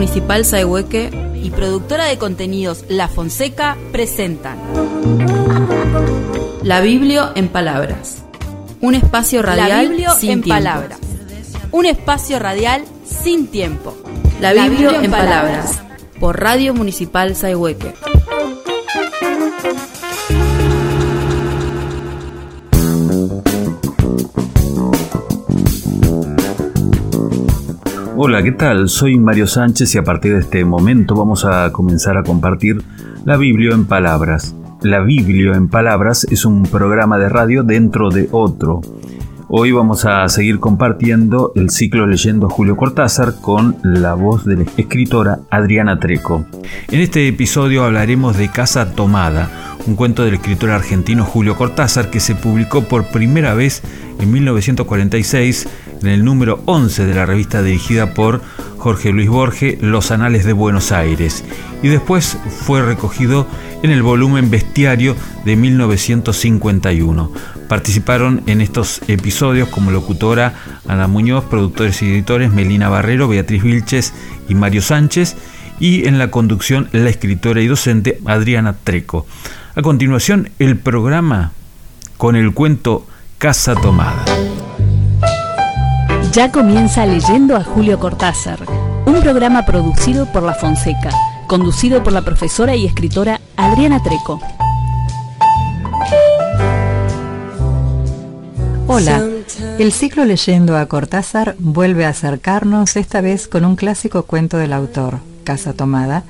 Municipal Saehueque y productora de contenidos La Fonseca presentan La Biblio en Palabras. Un espacio radial sin en palabras. Un espacio radial sin tiempo. La Biblio, en, palabras. Por Radio Municipal Saehueque. Hola, ¿qué tal? Soy Mario Sánchez y a partir de este momento vamos a comenzar a compartir la Biblia en palabras. La Biblia en palabras es un programa de radio dentro de otro. Hoy vamos a seguir compartiendo el ciclo leyendo Julio Cortázar con la voz de la escritora Adriana Treco. En este episodio hablaremos de Casa Tomada, un cuento del escritor argentino Julio Cortázar que se publicó por primera vez en 1946 en el número 11 de la revista dirigida por Jorge Luis Borge, Los Anales de Buenos Aires, y después fue recogido en el volumen Bestiario de 1951. Participaron en estos episodios como locutora Ana Muñoz, productores y editores Melina Barrero, Beatriz Vilches y Mario Sánchez, y en la conducción la escritora y docente Adriana Treco. A continuación, el programa con el cuento Casa Tomada. Ya comienza leyendo a Julio Cortázar, un programa producido por La Fonseca, conducido por la profesora y escritora Adriana Treco. Hola, el ciclo Leyendo a Cortázar vuelve a acercarnos esta vez con un clásico cuento del autor, Casa Tomada,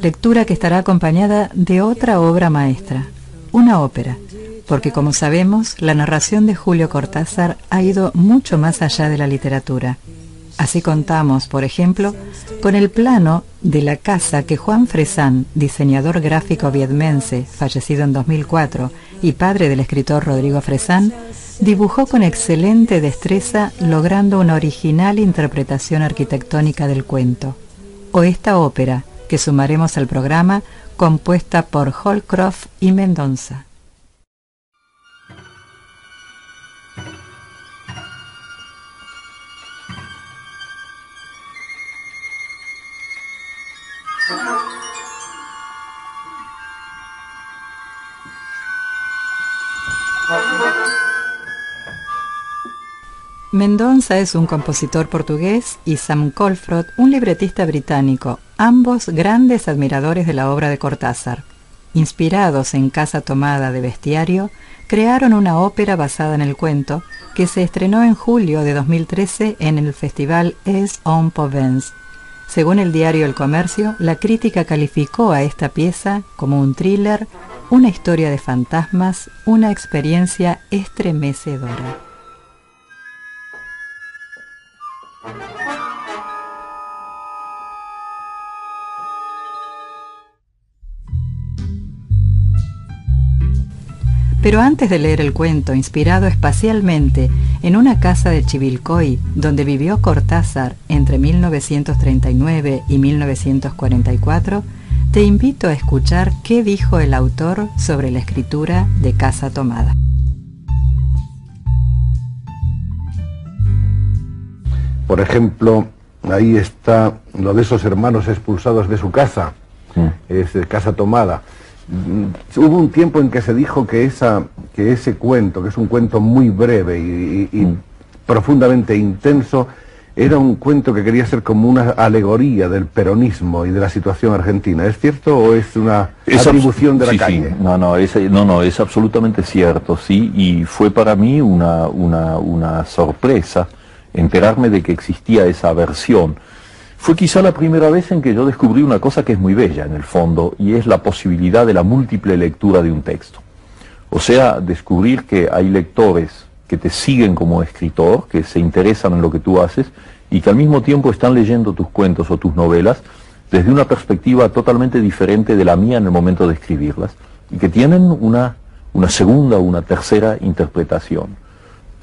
lectura que estará acompañada de otra obra maestra, una ópera, porque como sabemos, la narración de Julio Cortázar ha ido mucho más allá de la literatura. Así contamos, por ejemplo, con el plano de la casa que Juan Fresán, diseñador gráfico vietmense, fallecido en 2004 y padre del escritor Rodrigo Fresán, dibujó con excelente destreza logrando una original interpretación arquitectónica del cuento. O esta ópera, que sumaremos al programa, compuesta por Holcroft y Mendonza. Mendonza es un compositor portugués y Sam Colfrot un libretista británico, ambos grandes admiradores de la obra de Cortázar. Inspirados en Casa Tomada de Bestiario, crearon una ópera basada en el cuento que se estrenó en julio de 2013 en el festival Es en Provence. Según el diario El Comercio, la crítica calificó a esta pieza como un thriller, una historia de fantasmas, una experiencia estremecedora. Pero antes de leer el cuento, inspirado espacialmente en una casa de Chivilcoy, donde vivió Cortázar entre 1939 y 1944, te invito a escuchar qué dijo el autor sobre la escritura de Casa Tomada. Por ejemplo, ahí está lo de esos hermanos expulsados de su casa, es de Casa Tomada hubo un tiempo en que se dijo que, esa, que ese cuento, que es un cuento muy breve y, mm. profundamente intenso, era un cuento que quería ser como una alegoría del peronismo y de la situación argentina. ¿Es cierto o es una atribución de la calle? No, no es, no, no, es absolutamente cierto, sí, y fue para mí una, una, una sorpresa enterarme de que existía esa versión fue quizá la primera vez en que yo descubrí una cosa que es muy bella en el fondo, y es la posibilidad de la múltiple lectura de un texto. O sea, descubrir que hay lectores que te siguen como escritor, que se interesan en lo que tú haces, y que al mismo tiempo están leyendo tus cuentos o tus novelas desde una perspectiva totalmente diferente de la mía en el momento de escribirlas, y que tienen una, una segunda o una tercera interpretación.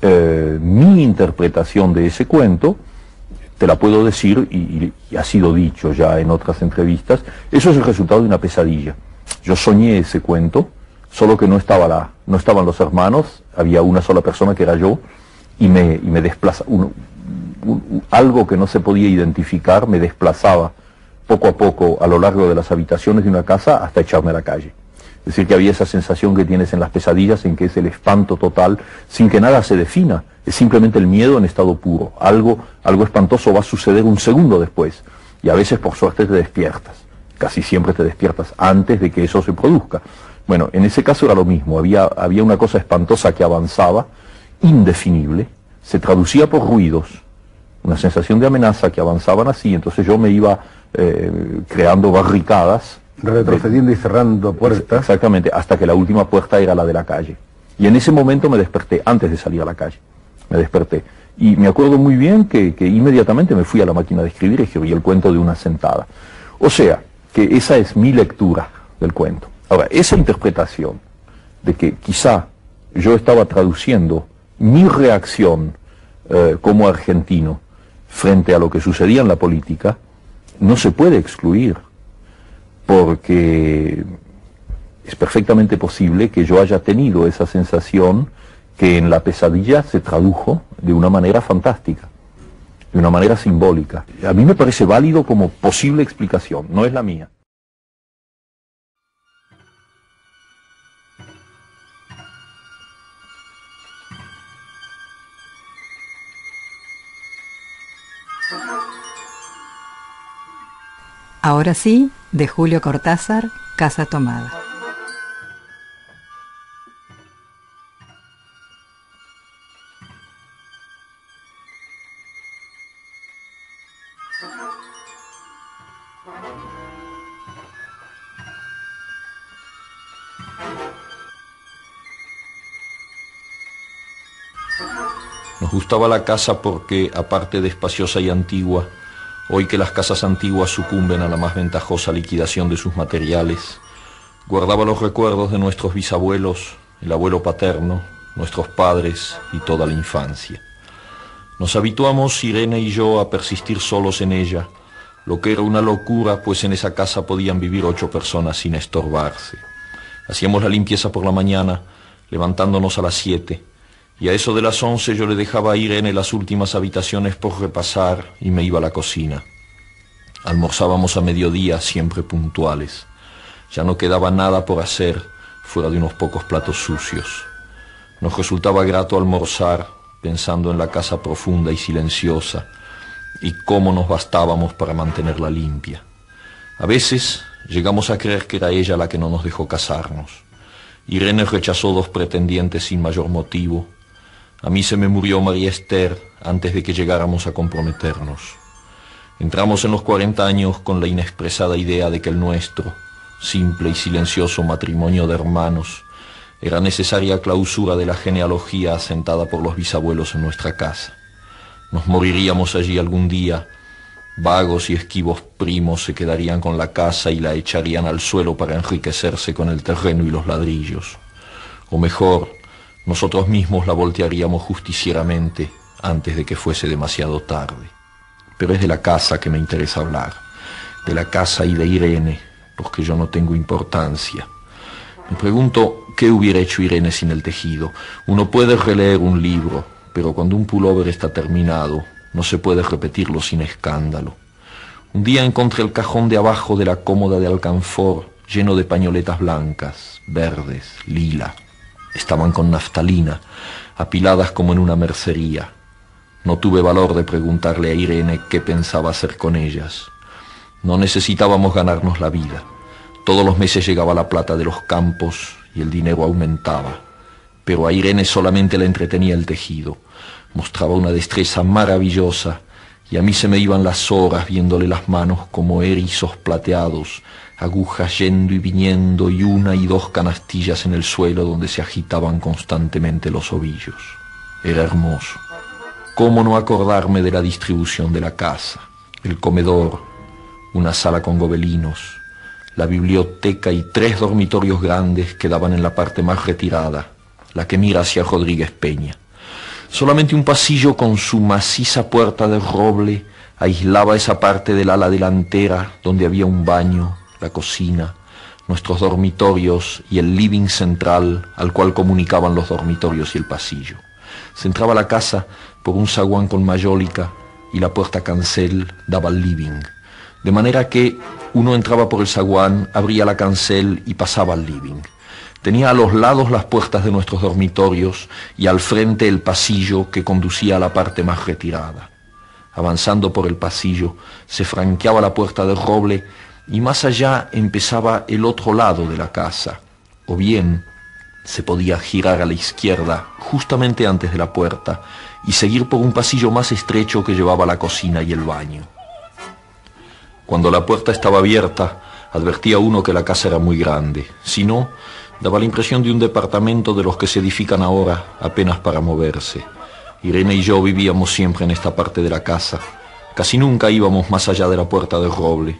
Eh, mi interpretación de ese cuento te la puedo decir, y, ha sido dicho ya en otras entrevistas, eso es el resultado de una pesadilla. Yo soñé ese cuento, solo que no, estaba la, no estaban los hermanos, había una sola persona que era yo, y me, y me desplaza, algo que no se podía identificar me desplazaba poco a poco a lo largo de las habitaciones de una casa hasta echarme a la calle. Es decir, que había esa sensación que tienes en las pesadillas, en que es el espanto total, sin que nada se defina. Es simplemente el miedo en estado puro. Algo, algo espantoso va a suceder un segundo después. Y a veces, por suerte, te despiertas. Casi siempre te despiertas antes de que eso se produzca. Bueno, en ese caso era lo mismo. Había, había una cosa espantosa que avanzaba, indefinible, se traducía por ruidos, una sensación de amenaza que avanzaban así. Entonces yo me iba eh, creando barricadas Retrocediendo y cerrando puertas. Exactamente, hasta que la última puerta era la de la calle. Y en ese momento me desperté, antes de salir a la calle. Me desperté. Y me acuerdo muy bien que, inmediatamente me fui a la máquina de escribir y escribí el cuento de una sentada. O sea, que esa es mi lectura del cuento. Ahora, esa interpretación de que quizá yo estaba traduciendo mi reacción eh, como argentino frente a lo que sucedía en la política, no se puede excluir porque es perfectamente posible que yo haya tenido esa sensación que en la pesadilla se tradujo de una manera fantástica, de una manera simbólica. A mí me parece válido como posible explicación, no es la mía. Ahora sí, de Julio Cortázar, Casa Tomada. Nos gustaba la casa porque, aparte de espaciosa y antigua, Hoy que las casas antiguas sucumben a la más ventajosa liquidación de sus materiales, guardaba los recuerdos de nuestros bisabuelos, el abuelo paterno, nuestros padres y toda la infancia. Nos habituamos, Irene y yo, a persistir solos en ella, lo que era una locura, pues en esa casa podían vivir ocho personas sin estorbarse. Hacíamos la limpieza por la mañana, levantándonos a las siete, y a eso de las once yo le dejaba a Irene las últimas habitaciones por repasar y me iba a la cocina. Almorzábamos a mediodía, siempre puntuales. Ya no quedaba nada por hacer fuera de unos pocos platos sucios. Nos resultaba grato almorzar pensando en la casa profunda y silenciosa y cómo nos bastábamos para mantenerla limpia. A veces llegamos a creer que era ella la que no nos dejó casarnos. Irene rechazó dos pretendientes sin mayor motivo a mí se me murió María Esther antes de que llegáramos a comprometernos. Entramos en los 40 años con la inexpresada idea de que el nuestro, simple y silencioso matrimonio de hermanos, era necesaria clausura de la genealogía asentada por los bisabuelos en nuestra casa. Nos moriríamos allí algún día, vagos y esquivos primos se quedarían con la casa y la echarían al suelo para enriquecerse con el terreno y los ladrillos. O mejor, nosotros mismos la voltearíamos justicieramente antes de que fuese demasiado tarde. Pero es de la casa que me interesa hablar, de la casa y de Irene, porque yo no tengo importancia. Me pregunto qué hubiera hecho Irene sin el tejido. Uno puede releer un libro, pero cuando un pullover está terminado, no se puede repetirlo sin escándalo. Un día encontré el cajón de abajo de la cómoda de alcanfor lleno de pañoletas blancas, verdes, lila, Estaban con naftalina, apiladas como en una mercería. No tuve valor de preguntarle a Irene qué pensaba hacer con ellas. No necesitábamos ganarnos la vida. Todos los meses llegaba la plata de los campos y el dinero aumentaba. Pero a Irene solamente le entretenía el tejido. Mostraba una destreza maravillosa y a mí se me iban las horas viéndole las manos como erizos plateados agujas yendo y viniendo y una y dos canastillas en el suelo donde se agitaban constantemente los ovillos. Era hermoso. ¿Cómo no acordarme de la distribución de la casa? El comedor, una sala con gobelinos, la biblioteca y tres dormitorios grandes que daban en la parte más retirada, la que mira hacia Rodríguez Peña. Solamente un pasillo con su maciza puerta de roble aislaba esa parte del ala delantera donde había un baño, la cocina, nuestros dormitorios y el living central al cual comunicaban los dormitorios y el pasillo. Se entraba a la casa por un zaguán con mayólica y la puerta cancel daba al living. de manera que uno entraba por el zaguán, abría la cancel y pasaba al living. Tenía a los lados las puertas de nuestros dormitorios y al frente el pasillo que conducía a la parte más retirada. Avanzando por el pasillo, se franqueaba la puerta de roble y más allá empezaba el otro lado de la casa, o bien se podía girar a la izquierda justamente antes de la puerta y seguir por un pasillo más estrecho que llevaba la cocina y el baño. Cuando la puerta estaba abierta, advertía uno que la casa era muy grande, si no, daba la impresión de un departamento de los que se edifican ahora apenas para moverse. Irene y yo vivíamos siempre en esta parte de la casa. Casi nunca íbamos más allá de la puerta del roble,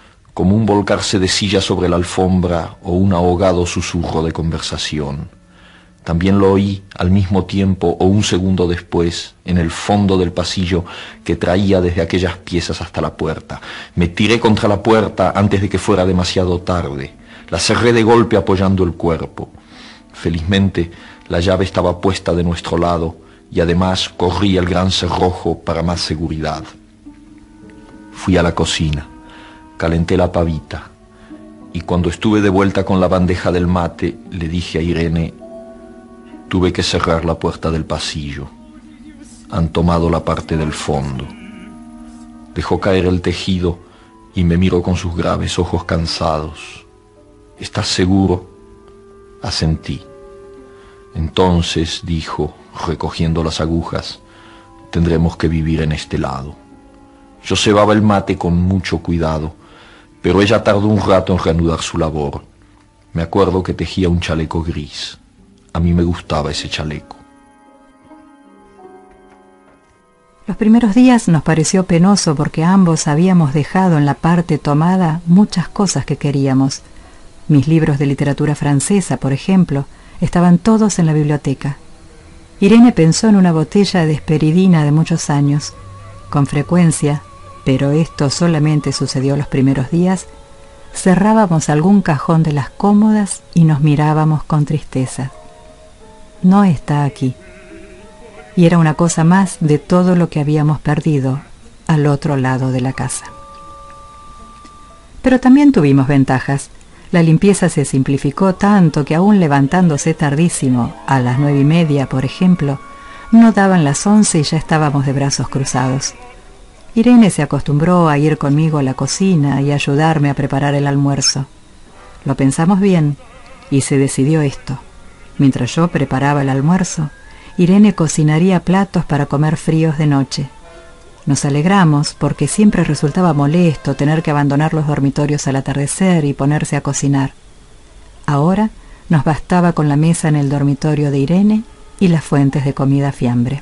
como un volcarse de silla sobre la alfombra o un ahogado susurro de conversación. También lo oí al mismo tiempo o un segundo después en el fondo del pasillo que traía desde aquellas piezas hasta la puerta. Me tiré contra la puerta antes de que fuera demasiado tarde. La cerré de golpe apoyando el cuerpo. Felizmente la llave estaba puesta de nuestro lado y además corrí el gran cerrojo para más seguridad. Fui a la cocina calenté la pavita y cuando estuve de vuelta con la bandeja del mate le dije a Irene, tuve que cerrar la puerta del pasillo. Han tomado la parte del fondo. Dejó caer el tejido y me miró con sus graves ojos cansados. ¿Estás seguro? Asentí. Entonces, dijo, recogiendo las agujas, tendremos que vivir en este lado. Yo cebaba el mate con mucho cuidado pero ella tardó un rato en reanudar su labor. Me acuerdo que tejía un chaleco gris. A mí me gustaba ese chaleco. Los primeros días nos pareció penoso porque ambos habíamos dejado en la parte tomada muchas cosas que queríamos. Mis libros de literatura francesa, por ejemplo, estaban todos en la biblioteca. Irene pensó en una botella de esperidina de muchos años. Con frecuencia, pero esto solamente sucedió los primeros días, cerrábamos algún cajón de las cómodas y nos mirábamos con tristeza. No está aquí. Y era una cosa más de todo lo que habíamos perdido al otro lado de la casa. Pero también tuvimos ventajas. La limpieza se simplificó tanto que aún levantándose tardísimo, a las nueve y media, por ejemplo, no daban las once y ya estábamos de brazos cruzados. Irene se acostumbró a ir conmigo a la cocina y ayudarme a preparar el almuerzo. Lo pensamos bien y se decidió esto. Mientras yo preparaba el almuerzo, Irene cocinaría platos para comer fríos de noche. Nos alegramos porque siempre resultaba molesto tener que abandonar los dormitorios al atardecer y ponerse a cocinar. Ahora nos bastaba con la mesa en el dormitorio de Irene y las fuentes de comida fiambre.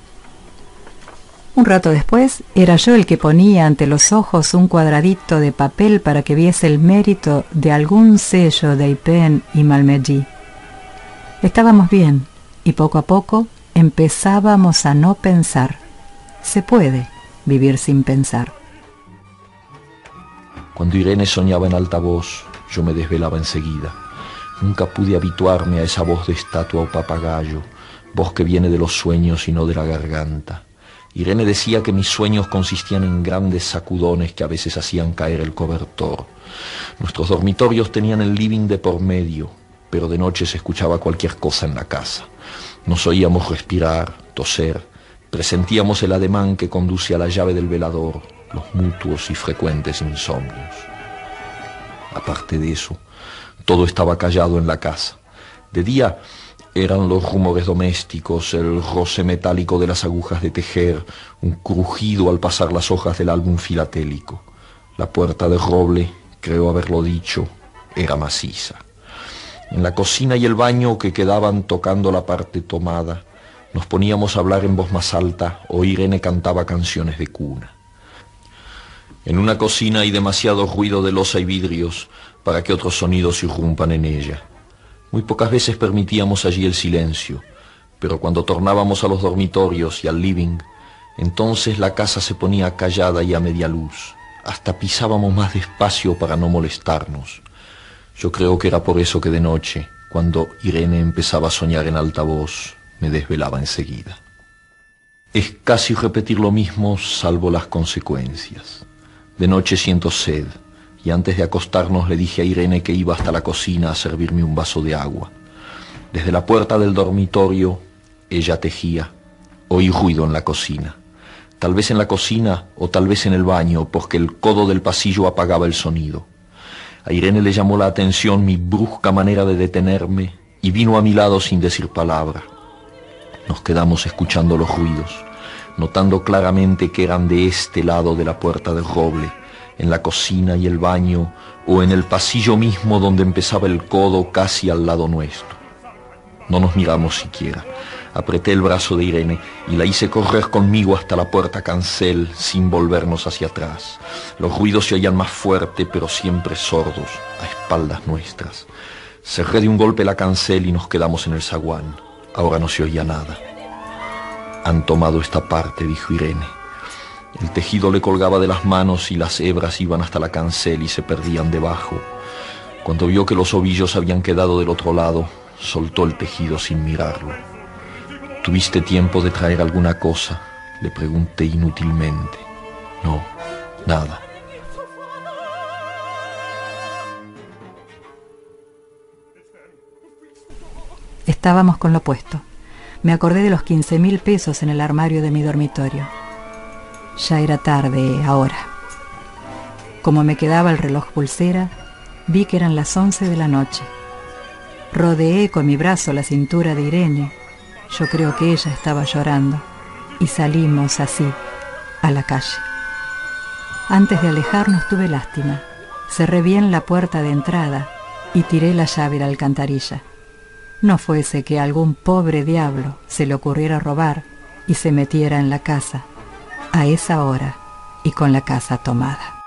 un rato después era yo el que ponía ante los ojos un cuadradito de papel para que viese el mérito de algún sello de Ipen y Malmedy. Estábamos bien y poco a poco empezábamos a no pensar. Se puede vivir sin pensar. Cuando Irene soñaba en alta voz, yo me desvelaba enseguida. Nunca pude habituarme a esa voz de estatua o papagayo, voz que viene de los sueños y no de la garganta. Irene decía que mis sueños consistían en grandes sacudones que a veces hacían caer el cobertor. Nuestros dormitorios tenían el living de por medio, pero de noche se escuchaba cualquier cosa en la casa. Nos oíamos respirar, toser, presentíamos el ademán que conduce a la llave del velador, los mutuos y frecuentes insomnios. Aparte de eso, todo estaba callado en la casa. De día eran los rumores domésticos, el roce metálico de las agujas de tejer, un crujido al pasar las hojas del álbum filatélico. La puerta de roble, creo haberlo dicho, era maciza. En la cocina y el baño que quedaban tocando la parte tomada, nos poníamos a hablar en voz más alta o Irene cantaba canciones de cuna. En una cocina hay demasiado ruido de losa y vidrios para que otros sonidos irrumpan en ella. Muy pocas veces permitíamos allí el silencio, pero cuando tornábamos a los dormitorios y al living, entonces la casa se ponía callada y a media luz. Hasta pisábamos más despacio para no molestarnos. Yo creo que era por eso que de noche, cuando Irene empezaba a soñar en alta voz, me desvelaba enseguida. Es casi repetir lo mismo, salvo las consecuencias. De noche siento sed, y antes de acostarnos le dije a Irene que iba hasta la cocina a servirme un vaso de agua. Desde la puerta del dormitorio, ella tejía. Oí ruido en la cocina. Tal vez en la cocina o tal vez en el baño, porque el codo del pasillo apagaba el sonido. A Irene le llamó la atención mi brusca manera de detenerme y vino a mi lado sin decir palabra. Nos quedamos escuchando los ruidos, notando claramente que eran de este lado de la puerta del roble, en la cocina y el baño, o en el pasillo mismo donde empezaba el codo casi al lado nuestro. No nos miramos siquiera. Apreté el brazo de Irene y la hice correr conmigo hasta la puerta cancel sin volvernos hacia atrás. Los ruidos se oían más fuerte, pero siempre sordos, a espaldas nuestras. Cerré de un golpe la cancel y nos quedamos en el zaguán. Ahora no se oía nada. Han tomado esta parte, dijo Irene. El tejido le colgaba de las manos y las hebras iban hasta la cancel y se perdían debajo. Cuando vio que los ovillos habían quedado del otro lado, soltó el tejido sin mirarlo. ¿Tuviste tiempo de traer alguna cosa? Le pregunté inútilmente. No, nada. Estábamos con lo puesto. Me acordé de los 15 mil pesos en el armario de mi dormitorio. Ya era tarde ahora. Como me quedaba el reloj pulsera, vi que eran las 11 de la noche. Rodeé con mi brazo la cintura de Irene. Yo creo que ella estaba llorando. Y salimos así, a la calle. Antes de alejarnos tuve lástima. Cerré bien la puerta de entrada y tiré la llave a la alcantarilla no fuese que algún pobre diablo se le ocurriera robar y se metiera en la casa a esa hora y con la casa tomada.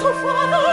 zu fahren.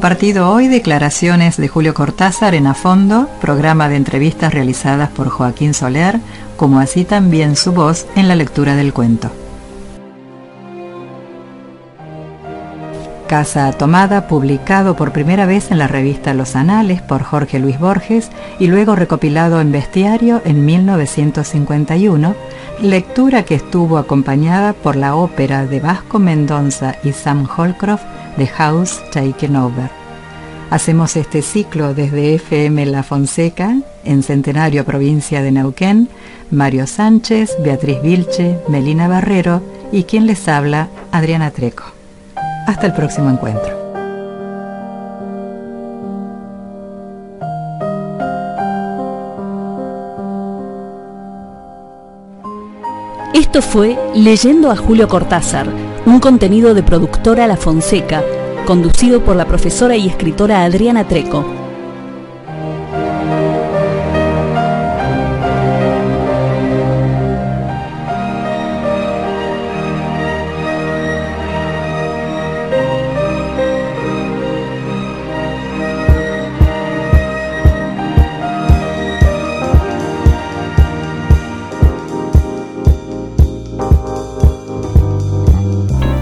Compartido hoy declaraciones de Julio Cortázar en A Fondo, programa de entrevistas realizadas por Joaquín Soler, como así también su voz en la lectura del cuento. Casa Tomada, publicado por primera vez en la revista Los Anales por Jorge Luis Borges y luego recopilado en Bestiario en 1951, lectura que estuvo acompañada por la ópera de Vasco Mendoza y Sam Holcroft The House Taken Over. Hacemos este ciclo desde FM La Fonseca, en Centenario, provincia de Neuquén, Mario Sánchez, Beatriz Vilche, Melina Barrero y quien les habla, Adriana Treco. Hasta el próximo encuentro. Esto fue Leyendo a Julio Cortázar un contenido de productora La Fonseca, conducido por la profesora y escritora Adriana Treco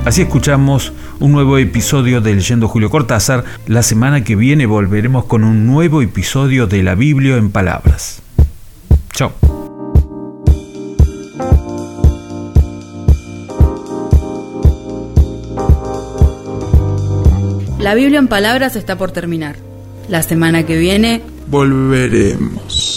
Así escuchamos un nuevo episodio de Leyendo Julio Cortázar. La semana que viene volveremos con un nuevo episodio de la Biblia en palabras. Chao. La Biblia en palabras está por terminar. La semana que viene volveremos.